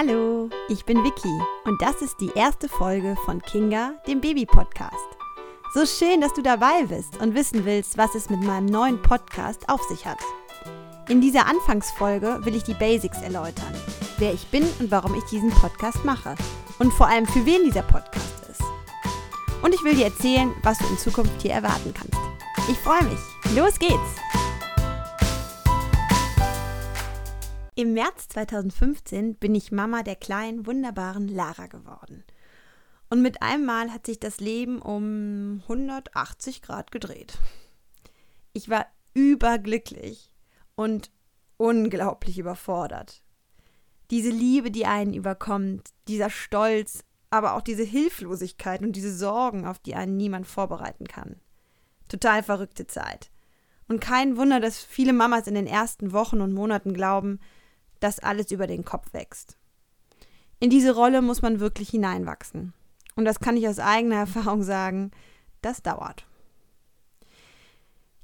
Hallo, ich bin Vicky und das ist die erste Folge von Kinga, dem Baby-Podcast. So schön, dass du dabei bist und wissen willst, was es mit meinem neuen Podcast auf sich hat. In dieser Anfangsfolge will ich die Basics erläutern, wer ich bin und warum ich diesen Podcast mache und vor allem für wen dieser Podcast ist. Und ich will dir erzählen, was du in Zukunft hier erwarten kannst. Ich freue mich. Los geht's! Im März 2015 bin ich Mama der kleinen, wunderbaren Lara geworden. Und mit einem Mal hat sich das Leben um 180 Grad gedreht. Ich war überglücklich und unglaublich überfordert. Diese Liebe, die einen überkommt, dieser Stolz, aber auch diese Hilflosigkeit und diese Sorgen, auf die einen niemand vorbereiten kann. Total verrückte Zeit. Und kein Wunder, dass viele Mamas in den ersten Wochen und Monaten glauben, dass alles über den Kopf wächst. In diese Rolle muss man wirklich hineinwachsen. Und das kann ich aus eigener Erfahrung sagen, das dauert.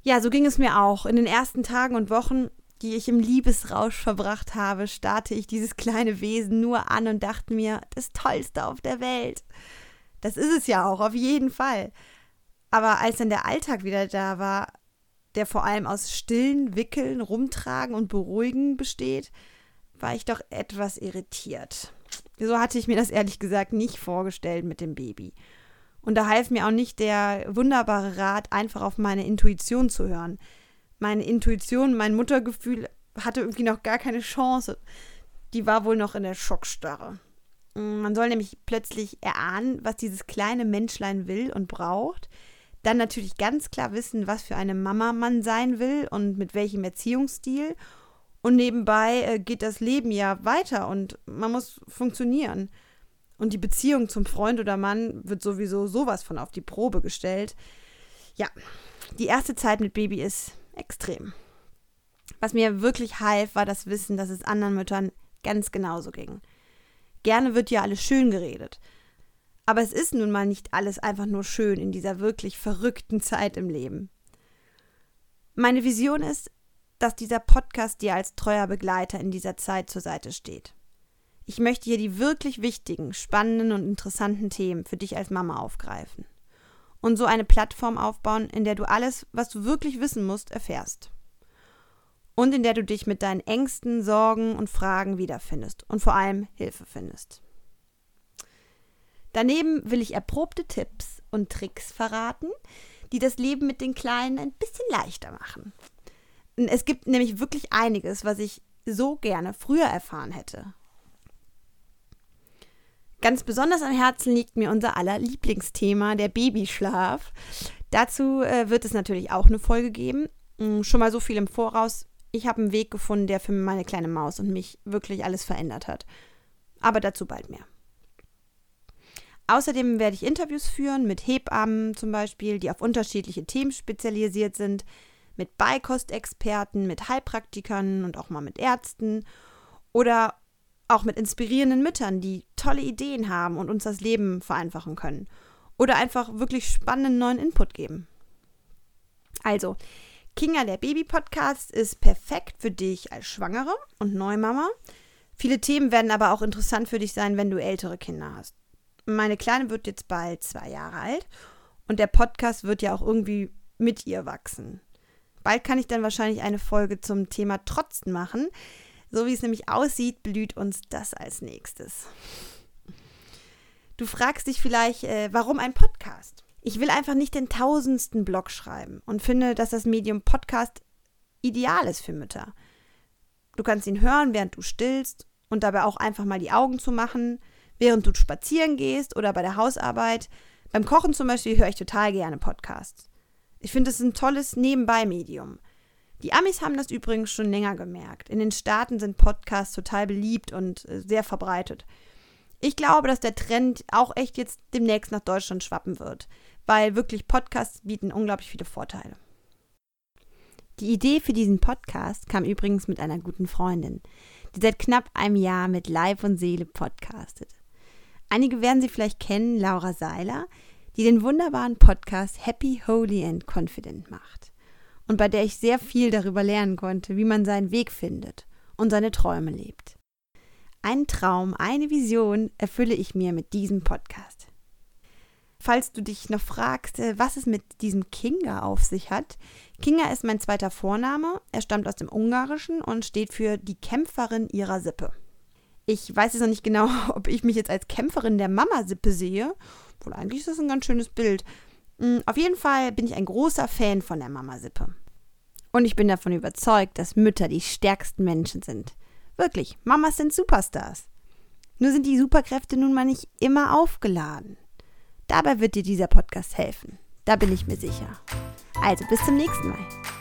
Ja, so ging es mir auch. In den ersten Tagen und Wochen, die ich im Liebesrausch verbracht habe, starrte ich dieses kleine Wesen nur an und dachte mir, das Tollste auf der Welt. Das ist es ja auch, auf jeden Fall. Aber als dann der Alltag wieder da war, der vor allem aus Stillen, Wickeln, Rumtragen und Beruhigen besteht, war ich doch etwas irritiert. So hatte ich mir das ehrlich gesagt nicht vorgestellt mit dem Baby. Und da half mir auch nicht der wunderbare Rat, einfach auf meine Intuition zu hören. Meine Intuition, mein Muttergefühl hatte irgendwie noch gar keine Chance. Die war wohl noch in der Schockstarre. Man soll nämlich plötzlich erahnen, was dieses kleine Menschlein will und braucht. Dann natürlich ganz klar wissen, was für eine Mama man sein will und mit welchem Erziehungsstil und nebenbei äh, geht das Leben ja weiter und man muss funktionieren. Und die Beziehung zum Freund oder Mann wird sowieso sowas von auf die Probe gestellt. Ja, die erste Zeit mit Baby ist extrem. Was mir wirklich half, war das Wissen, dass es anderen Müttern ganz genauso ging. Gerne wird ja alles schön geredet. Aber es ist nun mal nicht alles einfach nur schön in dieser wirklich verrückten Zeit im Leben. Meine Vision ist, dass dieser Podcast dir als treuer Begleiter in dieser Zeit zur Seite steht. Ich möchte hier die wirklich wichtigen, spannenden und interessanten Themen für dich als Mama aufgreifen. Und so eine Plattform aufbauen, in der du alles, was du wirklich wissen musst, erfährst. Und in der du dich mit deinen Ängsten, Sorgen und Fragen wiederfindest und vor allem Hilfe findest. Daneben will ich erprobte Tipps und Tricks verraten, die das Leben mit den Kleinen ein bisschen leichter machen. Es gibt nämlich wirklich einiges, was ich so gerne früher erfahren hätte. Ganz besonders am Herzen liegt mir unser aller Lieblingsthema, der Babyschlaf. Dazu äh, wird es natürlich auch eine Folge geben. Hm, schon mal so viel im Voraus. Ich habe einen Weg gefunden, der für meine kleine Maus und mich wirklich alles verändert hat. Aber dazu bald mehr. Außerdem werde ich Interviews führen mit Hebammen zum Beispiel, die auf unterschiedliche Themen spezialisiert sind mit Beikostexperten, mit Heilpraktikern und auch mal mit Ärzten oder auch mit inspirierenden Müttern, die tolle Ideen haben und uns das Leben vereinfachen können oder einfach wirklich spannenden neuen Input geben. Also, Kinga der Baby Podcast ist perfekt für dich als Schwangere und Neumama. Viele Themen werden aber auch interessant für dich sein, wenn du ältere Kinder hast. Meine Kleine wird jetzt bald zwei Jahre alt und der Podcast wird ja auch irgendwie mit ihr wachsen. Bald kann ich dann wahrscheinlich eine Folge zum Thema Trotzen machen. So wie es nämlich aussieht, blüht uns das als nächstes. Du fragst dich vielleicht, äh, warum ein Podcast? Ich will einfach nicht den tausendsten Blog schreiben und finde, dass das Medium Podcast ideal ist für Mütter. Du kannst ihn hören, während du stillst und dabei auch einfach mal die Augen zu machen, während du spazieren gehst oder bei der Hausarbeit. Beim Kochen zum Beispiel höre ich total gerne Podcasts. Ich finde, es ein tolles Nebenbei-Medium. Die Amis haben das übrigens schon länger gemerkt. In den Staaten sind Podcasts total beliebt und äh, sehr verbreitet. Ich glaube, dass der Trend auch echt jetzt demnächst nach Deutschland schwappen wird, weil wirklich Podcasts bieten unglaublich viele Vorteile. Die Idee für diesen Podcast kam übrigens mit einer guten Freundin, die seit knapp einem Jahr mit Leib und Seele podcastet. Einige werden sie vielleicht kennen, Laura Seiler, die den wunderbaren Podcast Happy, Holy and Confident macht und bei der ich sehr viel darüber lernen konnte, wie man seinen Weg findet und seine Träume lebt. einen Traum, eine Vision erfülle ich mir mit diesem Podcast. Falls du dich noch fragst, äh, was es mit diesem Kinga auf sich hat, Kinga ist mein zweiter Vorname. Er stammt aus dem Ungarischen und steht für die Kämpferin ihrer Sippe. Ich weiß jetzt noch nicht genau, ob ich mich jetzt als Kämpferin der Mama-Sippe sehe. Wohl eigentlich ist das ein ganz schönes Bild. Hm, auf jeden Fall bin ich ein großer Fan von der Mama-Sippe. Und ich bin davon überzeugt, dass Mütter die stärksten Menschen sind. Wirklich, Mamas sind Superstars. Nur sind die Superkräfte nun mal nicht immer aufgeladen. Dabei wird dir dieser Podcast helfen. Da bin ich mir sicher. Also bis zum nächsten Mal.